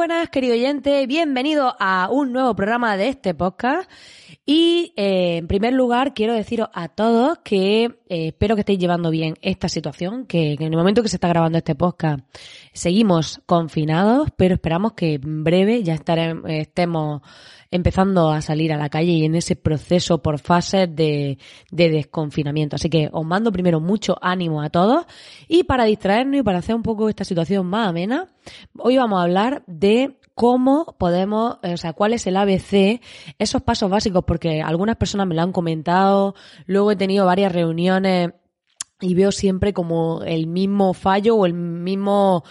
Buenas, querido oyente. Bienvenido a un nuevo programa de este podcast. Y eh, en primer lugar, quiero deciros a todos que eh, espero que estéis llevando bien esta situación, que, en el momento que se está grabando este podcast seguimos confinados, pero esperamos que en breve ya estaremos, estemos empezando a salir a la calle y en ese proceso por fases de, de desconfinamiento. Así que os mando primero mucho ánimo a todos y para distraernos y para hacer un poco esta situación más amena, hoy vamos a hablar de cómo podemos, o sea, cuál es el ABC, esos pasos básicos, porque algunas personas me lo han comentado, luego he tenido varias reuniones y veo siempre como el mismo fallo o el mismo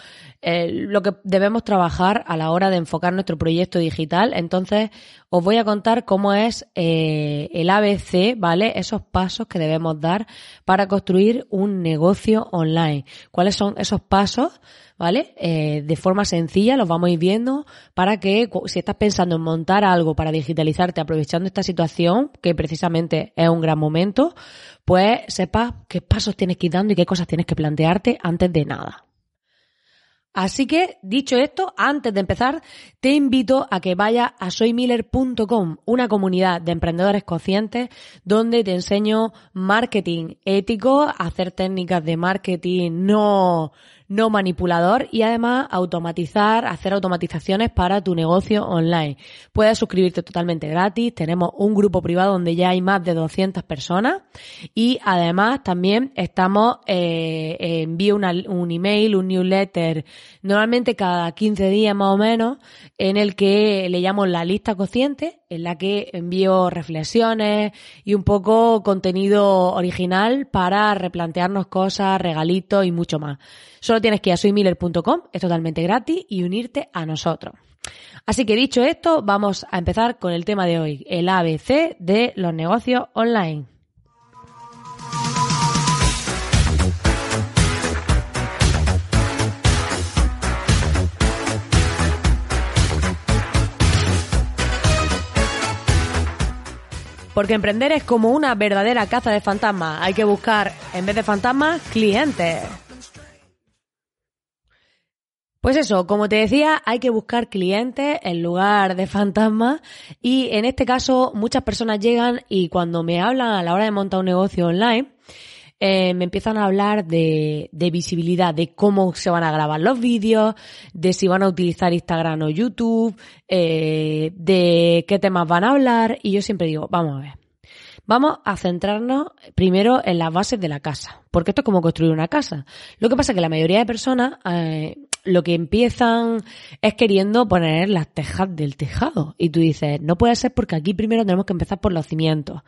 lo que debemos trabajar a la hora de enfocar nuestro proyecto digital. Entonces, os voy a contar cómo es eh, el ABC, ¿vale? Esos pasos que debemos dar para construir un negocio online. ¿Cuáles son esos pasos? ¿Vale? Eh, de forma sencilla los vamos a ir viendo para que si estás pensando en montar algo para digitalizarte aprovechando esta situación, que precisamente es un gran momento, pues sepas qué pasos tienes que ir dando y qué cosas tienes que plantearte antes de nada. Así que, dicho esto, antes de empezar, te invito a que vayas a soymiller.com, una comunidad de emprendedores conscientes donde te enseño marketing ético, hacer técnicas de marketing no, no manipulador y además automatizar, hacer automatizaciones para tu negocio online. Puedes suscribirte totalmente gratis, tenemos un grupo privado donde ya hay más de 200 personas. Y además también estamos, eh, envío un email, un newsletter, normalmente cada 15 días más o menos, en el que le llamo la lista consciente en la que envío reflexiones y un poco contenido original para replantearnos cosas, regalitos y mucho más. Solo tienes que ir a soymiller.com, es totalmente gratis y unirte a nosotros. Así que dicho esto, vamos a empezar con el tema de hoy, el ABC de los negocios online. Porque emprender es como una verdadera caza de fantasmas. Hay que buscar, en vez de fantasmas, clientes. Pues eso, como te decía, hay que buscar clientes en lugar de fantasmas y en este caso muchas personas llegan y cuando me hablan a la hora de montar un negocio online, eh, me empiezan a hablar de, de, visibilidad, de cómo se van a grabar los vídeos, de si van a utilizar Instagram o YouTube, eh, de qué temas van a hablar y yo siempre digo, vamos a ver. Vamos a centrarnos primero en las bases de la casa, porque esto es como construir una casa. Lo que pasa es que la mayoría de personas eh, lo que empiezan es queriendo poner las tejas del tejado. Y tú dices, no puede ser porque aquí primero tenemos que empezar por los cimientos.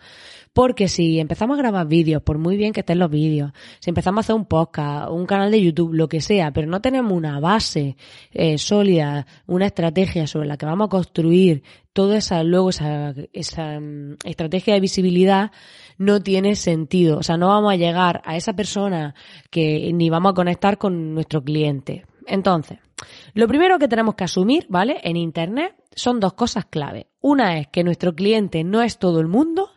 Porque si empezamos a grabar vídeos, por muy bien que estén los vídeos, si empezamos a hacer un podcast, un canal de YouTube, lo que sea, pero no tenemos una base eh, sólida, una estrategia sobre la que vamos a construir toda esa, luego esa, esa um, estrategia de visibilidad, no tiene sentido. O sea, no vamos a llegar a esa persona que ni vamos a conectar con nuestro cliente. Entonces, lo primero que tenemos que asumir, ¿vale? En Internet son dos cosas clave. Una es que nuestro cliente no es todo el mundo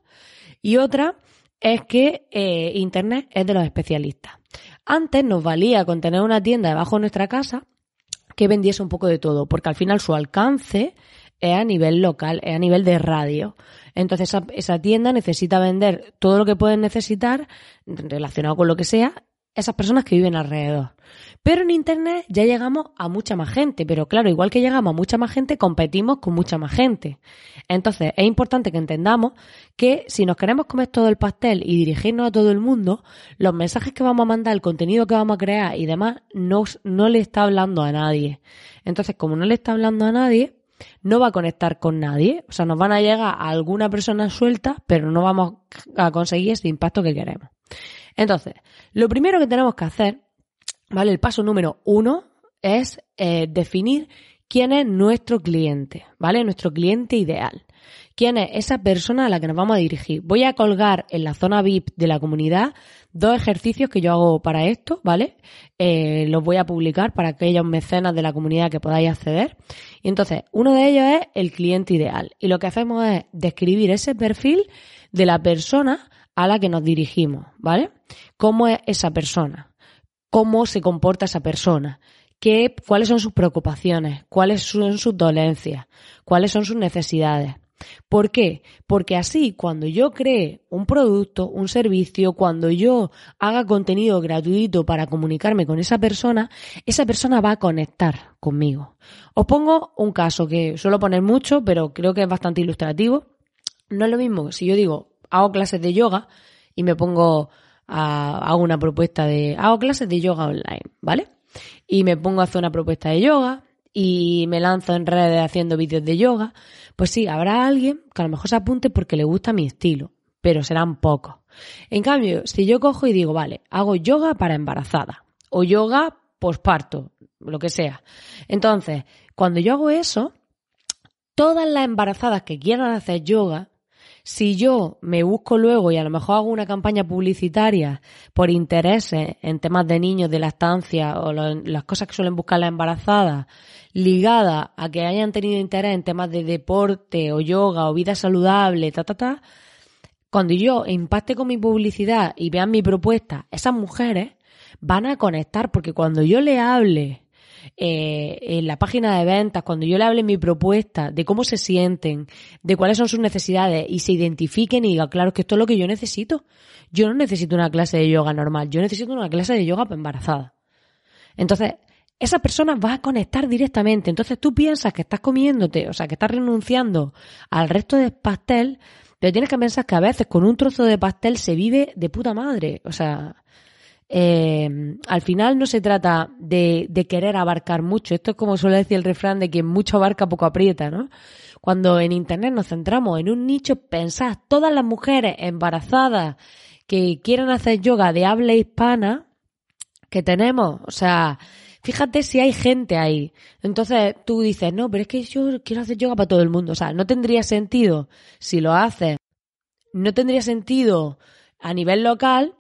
y otra es que eh, Internet es de los especialistas. Antes nos valía con tener una tienda debajo de nuestra casa que vendiese un poco de todo, porque al final su alcance es a nivel local, es a nivel de radio. Entonces esa, esa tienda necesita vender todo lo que pueden necesitar relacionado con lo que sea esas personas que viven alrededor. Pero en Internet ya llegamos a mucha más gente, pero claro, igual que llegamos a mucha más gente, competimos con mucha más gente. Entonces, es importante que entendamos que si nos queremos comer todo el pastel y dirigirnos a todo el mundo, los mensajes que vamos a mandar, el contenido que vamos a crear y demás, no, no le está hablando a nadie. Entonces, como no le está hablando a nadie, no va a conectar con nadie. O sea, nos van a llegar a alguna persona suelta, pero no vamos a conseguir ese impacto que queremos. Entonces, lo primero que tenemos que hacer, ¿vale? El paso número uno es eh, definir quién es nuestro cliente, ¿vale? Nuestro cliente ideal. ¿Quién es esa persona a la que nos vamos a dirigir? Voy a colgar en la zona VIP de la comunidad dos ejercicios que yo hago para esto, ¿vale? Eh, los voy a publicar para aquellos mecenas de la comunidad que podáis acceder. Y entonces, uno de ellos es el cliente ideal. Y lo que hacemos es describir ese perfil de la persona a la que nos dirigimos, ¿vale? ¿Cómo es esa persona? ¿Cómo se comporta esa persona? ¿Qué, ¿Cuáles son sus preocupaciones? ¿Cuáles son sus dolencias? ¿Cuáles son sus necesidades? ¿Por qué? Porque así, cuando yo cree un producto, un servicio, cuando yo haga contenido gratuito para comunicarme con esa persona, esa persona va a conectar conmigo. Os pongo un caso que suelo poner mucho, pero creo que es bastante ilustrativo. No es lo mismo si yo digo, hago clases de yoga y me pongo a, hago una propuesta de, hago clases de yoga online, ¿vale? Y me pongo a hacer una propuesta de yoga y me lanzo en redes haciendo vídeos de yoga, pues sí, habrá alguien que a lo mejor se apunte porque le gusta mi estilo, pero serán pocos. En cambio, si yo cojo y digo, vale, hago yoga para embarazada o yoga posparto, lo que sea. Entonces, cuando yo hago eso, todas las embarazadas que quieran hacer yoga si yo me busco luego y a lo mejor hago una campaña publicitaria por intereses en temas de niños, de la estancia o las cosas que suelen buscar las embarazadas, ligada a que hayan tenido interés en temas de deporte o yoga o vida saludable, ta, ta, ta, cuando yo impacte con mi publicidad y vean mi propuesta, esas mujeres van a conectar porque cuando yo le hable eh, en la página de ventas, cuando yo le hable mi propuesta, de cómo se sienten, de cuáles son sus necesidades y se identifiquen y digan, claro, que esto es lo que yo necesito. Yo no necesito una clase de yoga normal, yo necesito una clase de yoga para embarazada. Entonces, esa persona va a conectar directamente. Entonces tú piensas que estás comiéndote, o sea, que estás renunciando al resto del pastel, pero tienes que pensar que a veces con un trozo de pastel se vive de puta madre. O sea, eh, al final no se trata de, querer abarcar mucho. Esto es como suele decir el refrán de que mucho abarca, poco aprieta, ¿no? Cuando en Internet nos centramos en un nicho, pensad, todas las mujeres embarazadas que quieran hacer yoga de habla hispana que tenemos, o sea, fíjate si hay gente ahí. Entonces tú dices, no, pero es que yo quiero hacer yoga para todo el mundo. O sea, no tendría sentido si lo haces, no tendría sentido a nivel local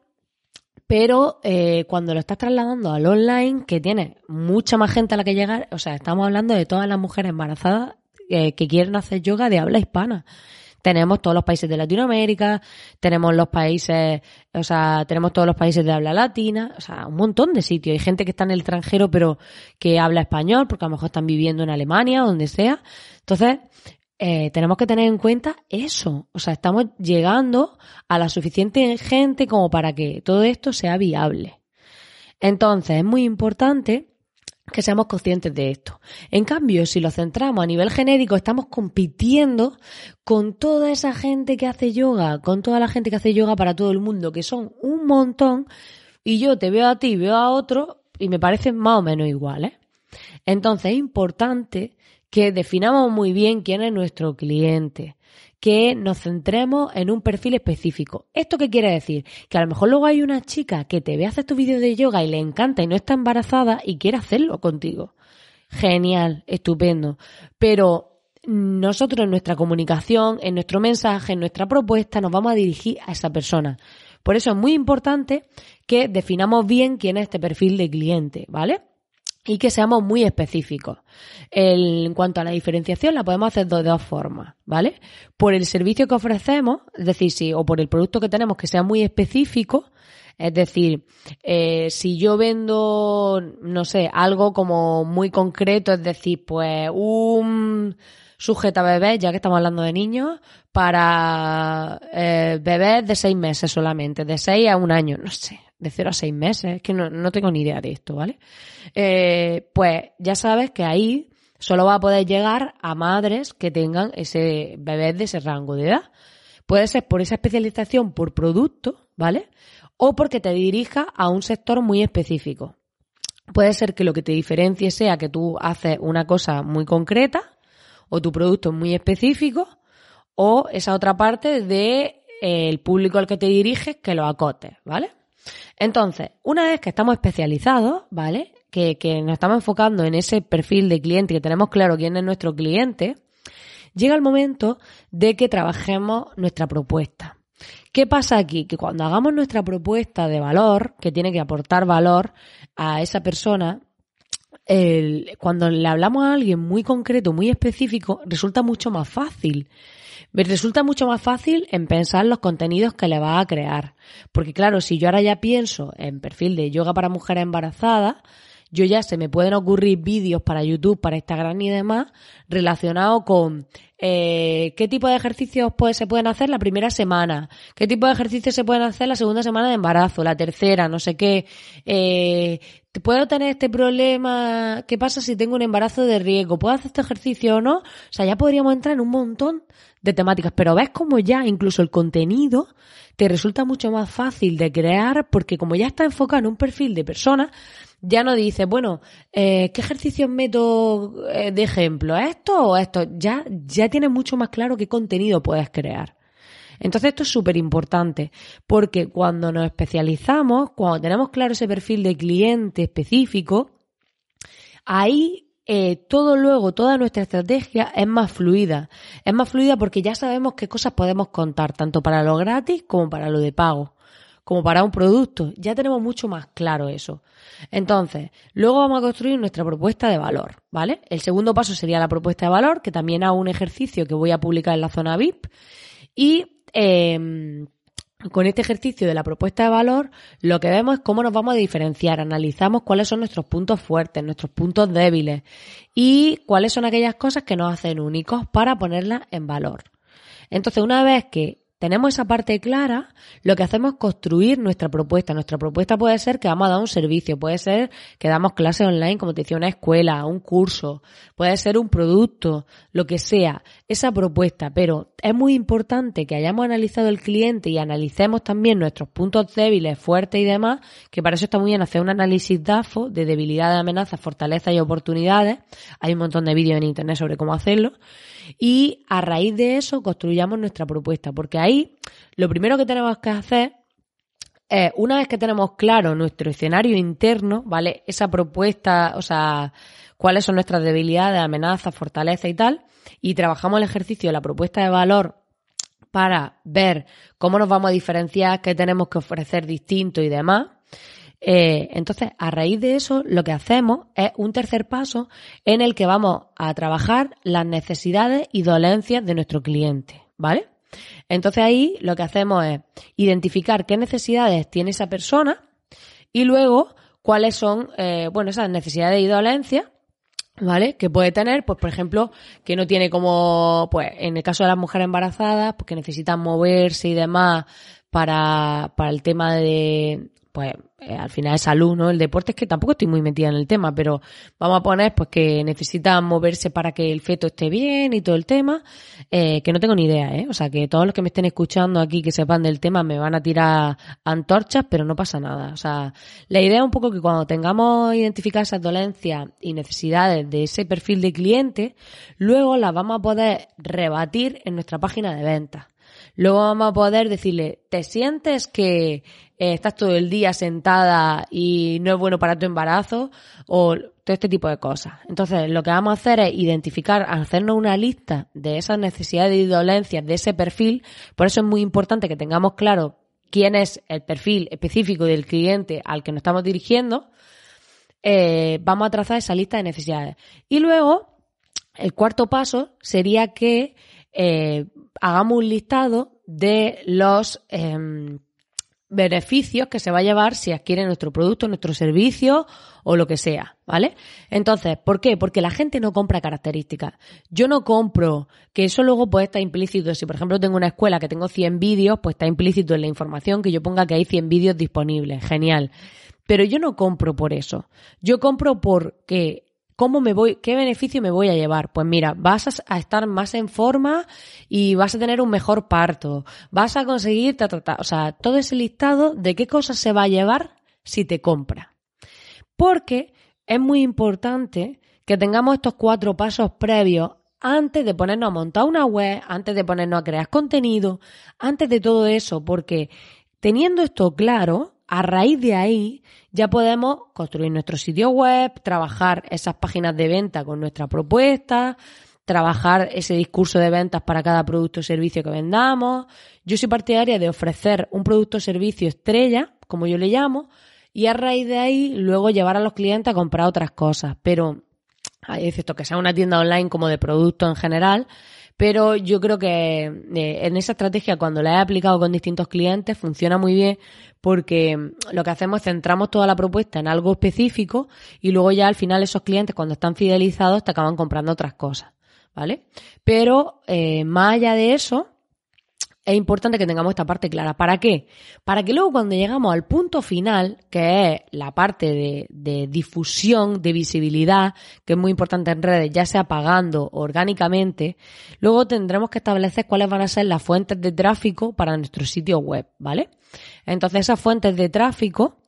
pero eh, cuando lo estás trasladando al online, que tiene mucha más gente a la que llegar, o sea, estamos hablando de todas las mujeres embarazadas eh, que quieren hacer yoga de habla hispana. Tenemos todos los países de Latinoamérica, tenemos los países, o sea, tenemos todos los países de habla latina, o sea, un montón de sitios. Hay gente que está en el extranjero pero que habla español, porque a lo mejor están viviendo en Alemania donde sea. Entonces, eh, tenemos que tener en cuenta eso. O sea, estamos llegando a la suficiente gente como para que todo esto sea viable. Entonces, es muy importante que seamos conscientes de esto. En cambio, si lo centramos a nivel genérico, estamos compitiendo con toda esa gente que hace yoga, con toda la gente que hace yoga para todo el mundo, que son un montón, y yo te veo a ti, veo a otro, y me parecen más o menos iguales. Entonces es importante que definamos muy bien quién es nuestro cliente, que nos centremos en un perfil específico. ¿Esto qué quiere decir? Que a lo mejor luego hay una chica que te ve hacer tu vídeo de yoga y le encanta y no está embarazada y quiere hacerlo contigo. Genial, estupendo. Pero nosotros en nuestra comunicación, en nuestro mensaje, en nuestra propuesta, nos vamos a dirigir a esa persona. Por eso es muy importante que definamos bien quién es este perfil de cliente, ¿vale? Y que seamos muy específicos. en cuanto a la diferenciación, la podemos hacer de dos formas, ¿vale? Por el servicio que ofrecemos, es decir, si, o por el producto que tenemos que sea muy específico, es decir, eh, si yo vendo, no sé, algo como muy concreto, es decir, pues un sujeta bebés, ya que estamos hablando de niños, para eh, bebés de seis meses solamente, de seis a un año, no sé, de 0 a 6 meses, es que no, tengo ni idea de esto, ¿vale? Eh, pues ya sabes que ahí solo va a poder llegar a madres que tengan ese bebé de ese rango de edad. Puede ser por esa especialización por producto, ¿vale? O porque te dirija a un sector muy específico. Puede ser que lo que te diferencie sea que tú haces una cosa muy concreta o tu producto es muy específico o esa otra parte de eh, el público al que te diriges que lo acote, ¿vale? Entonces, una vez que estamos especializados, ¿vale? Que, que nos estamos enfocando en ese perfil de cliente, que tenemos claro quién es nuestro cliente, llega el momento de que trabajemos nuestra propuesta. ¿Qué pasa aquí? Que cuando hagamos nuestra propuesta de valor, que tiene que aportar valor a esa persona, cuando le hablamos a alguien muy concreto, muy específico, resulta mucho más fácil. Resulta mucho más fácil en pensar los contenidos que le va a crear. Porque claro, si yo ahora ya pienso en perfil de yoga para mujeres embarazadas, yo ya se me pueden ocurrir vídeos para YouTube, para Instagram y demás relacionados con eh, qué tipo de ejercicios pues, se pueden hacer la primera semana, qué tipo de ejercicios se pueden hacer la segunda semana de embarazo, la tercera, no sé qué. Eh, ¿Puedo tener este problema? ¿Qué pasa si tengo un embarazo de riesgo? ¿Puedo hacer este ejercicio o no? O sea, ya podríamos entrar en un montón de temáticas, pero ves como ya incluso el contenido te resulta mucho más fácil de crear porque como ya está enfocado en un perfil de persona, ya no dices, bueno, eh, ¿qué ejercicios meto eh, de ejemplo? ¿Esto o esto? Ya, ya tienes mucho más claro qué contenido puedes crear. Entonces esto es súper importante porque cuando nos especializamos, cuando tenemos claro ese perfil de cliente específico, ahí eh, todo luego, toda nuestra estrategia es más fluida. Es más fluida porque ya sabemos qué cosas podemos contar, tanto para lo gratis como para lo de pago, como para un producto. Ya tenemos mucho más claro eso. Entonces, luego vamos a construir nuestra propuesta de valor, ¿vale? El segundo paso sería la propuesta de valor, que también hago un ejercicio que voy a publicar en la zona VIP. Y eh, con este ejercicio de la propuesta de valor, lo que vemos es cómo nos vamos a diferenciar, analizamos cuáles son nuestros puntos fuertes, nuestros puntos débiles y cuáles son aquellas cosas que nos hacen únicos para ponerlas en valor. Entonces, una vez que tenemos esa parte clara, lo que hacemos es construir nuestra propuesta. Nuestra propuesta puede ser que vamos a dar un servicio, puede ser que damos clases online, como te decía, una escuela, un curso, puede ser un producto, lo que sea, esa propuesta. Pero es muy importante que hayamos analizado el cliente y analicemos también nuestros puntos débiles, fuertes y demás, que para eso está muy bien hacer un análisis DAFO de debilidades, amenazas, fortalezas y oportunidades. Hay un montón de vídeos en internet sobre cómo hacerlo y a raíz de eso construyamos nuestra propuesta, porque ahí lo primero que tenemos que hacer es, una vez que tenemos claro nuestro escenario interno, ¿vale? Esa propuesta, o sea, cuáles son nuestras debilidades, amenazas, fortalezas y tal, y trabajamos el ejercicio de la propuesta de valor para ver cómo nos vamos a diferenciar, qué tenemos que ofrecer distinto y demás, eh, entonces, a raíz de eso, lo que hacemos es un tercer paso en el que vamos a trabajar las necesidades y dolencias de nuestro cliente, ¿vale? Entonces ahí lo que hacemos es identificar qué necesidades tiene esa persona y luego cuáles son, eh, bueno, esas necesidades y dolencias ¿Vale? Que puede tener, pues por ejemplo, que no tiene como, pues en el caso de las mujeres embarazadas, pues que necesitan moverse y demás para, para el tema de, pues eh, al final es salud, ¿no? El deporte es que tampoco estoy muy metida en el tema, pero vamos a poner pues que necesitan moverse para que el feto esté bien y todo el tema, eh, que no tengo ni idea, ¿eh? O sea, que todos los que me estén escuchando aquí que sepan del tema me van a tirar antorchas, pero no pasa nada. O sea, la idea es un poco que cuando tengamos identificadas esas dolencias y necesidades de ese perfil de cliente, luego las vamos a poder rebatir en nuestra página de ventas. Luego vamos a poder decirle, ¿te sientes que eh, estás todo el día sentada y no es bueno para tu embarazo? O todo este tipo de cosas. Entonces, lo que vamos a hacer es identificar, hacernos una lista de esas necesidades y dolencias de ese perfil. Por eso es muy importante que tengamos claro quién es el perfil específico del cliente al que nos estamos dirigiendo. Eh, vamos a trazar esa lista de necesidades. Y luego, el cuarto paso sería que eh, hagamos un listado de los, em, beneficios que se va a llevar si adquiere nuestro producto, nuestro servicio o lo que sea, ¿vale? Entonces, ¿por qué? Porque la gente no compra características. Yo no compro, que eso luego puede estar implícito. Si, por ejemplo, tengo una escuela que tengo 100 vídeos, pues está implícito en la información que yo ponga que hay 100 vídeos disponibles. Genial. Pero yo no compro por eso. Yo compro porque ¿Cómo me voy, qué beneficio me voy a llevar? Pues mira, vas a, estar más en forma y vas a tener un mejor parto. Vas a conseguir, o sea, todo ese listado de qué cosas se va a llevar si te compra. Porque es muy importante que tengamos estos cuatro pasos previos antes de ponernos a montar una web, antes de ponernos a crear contenido, antes de todo eso, porque teniendo esto claro, a raíz de ahí ya podemos construir nuestro sitio web, trabajar esas páginas de venta con nuestra propuesta, trabajar ese discurso de ventas para cada producto o servicio que vendamos. Yo soy partidaria de ofrecer un producto o servicio estrella, como yo le llamo, y a raíz de ahí luego llevar a los clientes a comprar otras cosas. Pero, es esto que sea una tienda online como de producto en general, pero yo creo que eh, en esa estrategia, cuando la he aplicado con distintos clientes, funciona muy bien porque mm, lo que hacemos es centramos toda la propuesta en algo específico y luego ya al final esos clientes, cuando están fidelizados, te acaban comprando otras cosas. ¿Vale? Pero eh, más allá de eso, es importante que tengamos esta parte clara. ¿Para qué? Para que luego cuando llegamos al punto final, que es la parte de, difusión, de visibilidad, que es muy importante en redes, ya sea pagando orgánicamente, luego tendremos que establecer cuáles van a ser las fuentes de tráfico para nuestro sitio web, ¿vale? Entonces esas fuentes de tráfico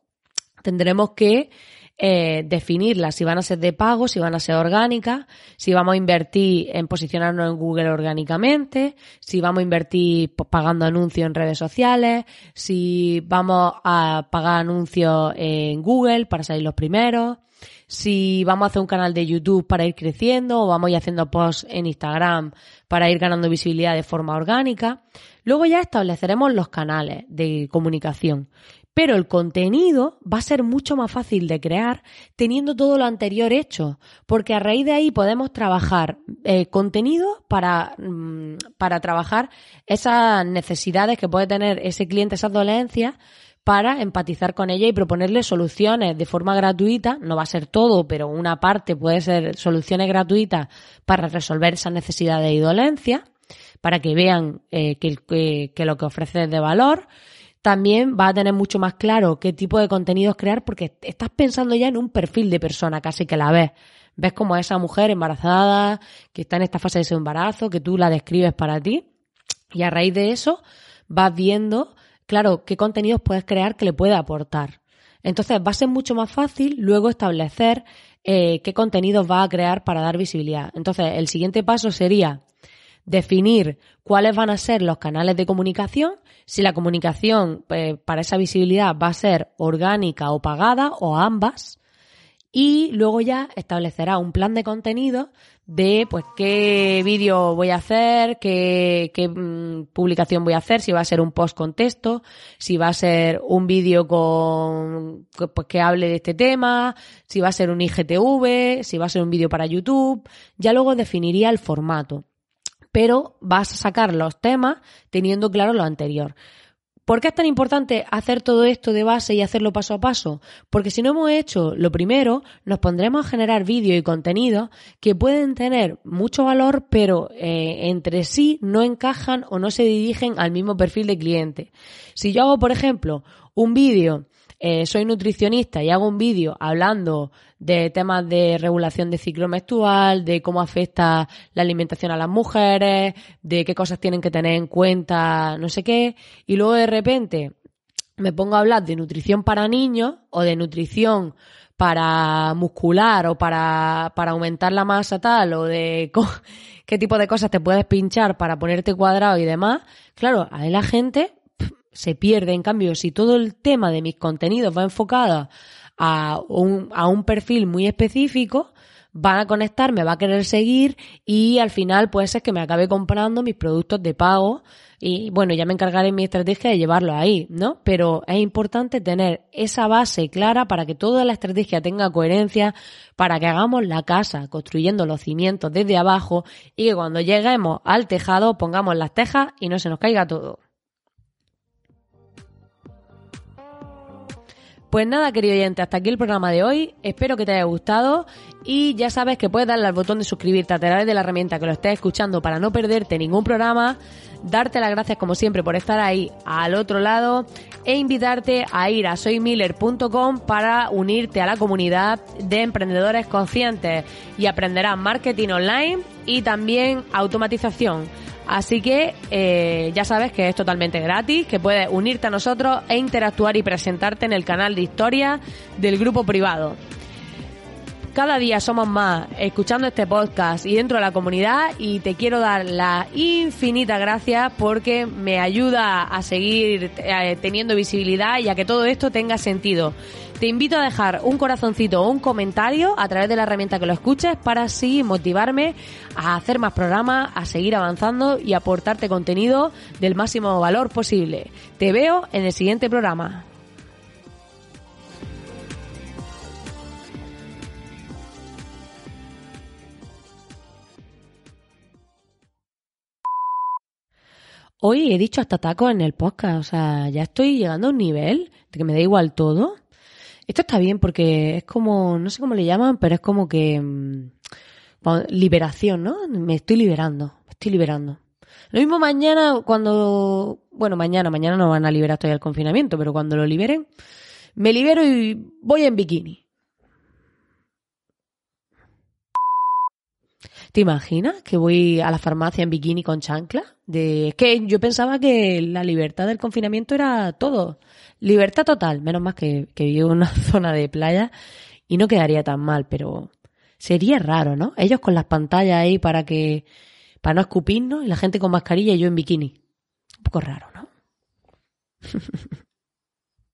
tendremos que eh, definirlas, si van a ser de pago, si van a ser orgánicas, si vamos a invertir en posicionarnos en Google orgánicamente, si vamos a invertir pagando anuncios en redes sociales, si vamos a pagar anuncios en Google para salir los primeros, si vamos a hacer un canal de YouTube para ir creciendo o vamos a ir haciendo posts en Instagram para ir ganando visibilidad de forma orgánica. Luego ya estableceremos los canales de comunicación. Pero el contenido va a ser mucho más fácil de crear teniendo todo lo anterior hecho, porque a raíz de ahí podemos trabajar eh, contenido para, mm, para trabajar esas necesidades que puede tener ese cliente, esas dolencias, para empatizar con ella y proponerle soluciones de forma gratuita. No va a ser todo, pero una parte puede ser soluciones gratuitas para resolver esas necesidades y dolencias, para que vean eh, que, lo que ofrece es de valor también va a tener mucho más claro qué tipo de contenidos crear porque estás pensando ya en un perfil de persona casi que la ves. Ves como a esa mujer embarazada que está en esta fase de su embarazo, que tú la describes para ti y a raíz de eso vas viendo, claro, qué contenidos puedes crear que le puede aportar. Entonces va a ser mucho más fácil luego establecer eh, qué contenidos va a crear para dar visibilidad. Entonces el siguiente paso sería definir cuáles van a ser los canales de comunicación, si la comunicación eh, para esa visibilidad va a ser orgánica o pagada o ambas, y luego ya establecerá un plan de contenido de pues qué vídeo voy a hacer, qué, mm, publicación voy a hacer, si va a ser un post con texto, si va a ser un vídeo con pues que hable de este tema, si va a ser un IGTV, si va a ser un vídeo para YouTube, ya luego definiría el formato pero vas a sacar los temas teniendo claro lo anterior. ¿Por qué es tan importante hacer todo esto de base y hacerlo paso a paso? Porque si no hemos hecho lo primero, nos pondremos a generar vídeos y contenidos que pueden tener mucho valor, pero eh, entre sí no encajan o no se dirigen al mismo perfil de cliente. Si yo hago, por ejemplo, un vídeo eh, soy nutricionista y hago un vídeo hablando de temas de regulación de ciclo menstrual, de cómo afecta la alimentación a las mujeres, de qué cosas tienen que tener en cuenta, no sé qué, y luego de repente me pongo a hablar de nutrición para niños o de nutrición para muscular o para, para aumentar la masa tal o de qué tipo de cosas te puedes pinchar para ponerte cuadrado y demás, claro, ahí la gente se pierde. En cambio, si todo el tema de mis contenidos va enfocado a un, a un perfil muy específico, van a conectar, me va a querer seguir y al final puede ser que me acabe comprando mis productos de pago y bueno, ya me encargaré en mi estrategia de llevarlo ahí, ¿no? Pero es importante tener esa base clara para que toda la estrategia tenga coherencia, para que hagamos la casa construyendo los cimientos desde abajo y que cuando lleguemos al tejado pongamos las tejas y no se nos caiga todo. Pues nada, querido oyente, hasta aquí el programa de hoy. Espero que te haya gustado y ya sabes que puedes darle al botón de suscribirte a través de la herramienta que lo estés escuchando para no perderte ningún programa, darte las gracias como siempre por estar ahí al otro lado e invitarte a ir a soymiller.com para unirte a la comunidad de emprendedores conscientes y aprenderás marketing online y también automatización. Así que eh, ya sabes que es totalmente gratis, que puedes unirte a nosotros e interactuar y presentarte en el canal de historia del grupo privado. Cada día somos más escuchando este podcast y dentro de la comunidad y te quiero dar las infinitas gracias porque me ayuda a seguir eh, teniendo visibilidad y a que todo esto tenga sentido. Te invito a dejar un corazoncito o un comentario a través de la herramienta que lo escuches para así motivarme a hacer más programas, a seguir avanzando y aportarte contenido del máximo valor posible. Te veo en el siguiente programa. Hoy he dicho hasta taco en el podcast, o sea, ya estoy llegando a un nivel de que me da igual todo. Esto está bien porque es como, no sé cómo le llaman, pero es como que mm, liberación, ¿no? Me estoy liberando, me estoy liberando. Lo mismo mañana cuando, bueno, mañana, mañana no van a liberar todavía el confinamiento, pero cuando lo liberen, me libero y voy en bikini. ¿Te imaginas que voy a la farmacia en bikini con chancla? De, es que yo pensaba que la libertad del confinamiento era todo. Libertad total, menos más que, que vivo en una zona de playa y no quedaría tan mal, pero sería raro, ¿no? Ellos con las pantallas ahí para que, para no escupirnos y la gente con mascarilla y yo en bikini. Un poco raro, ¿no?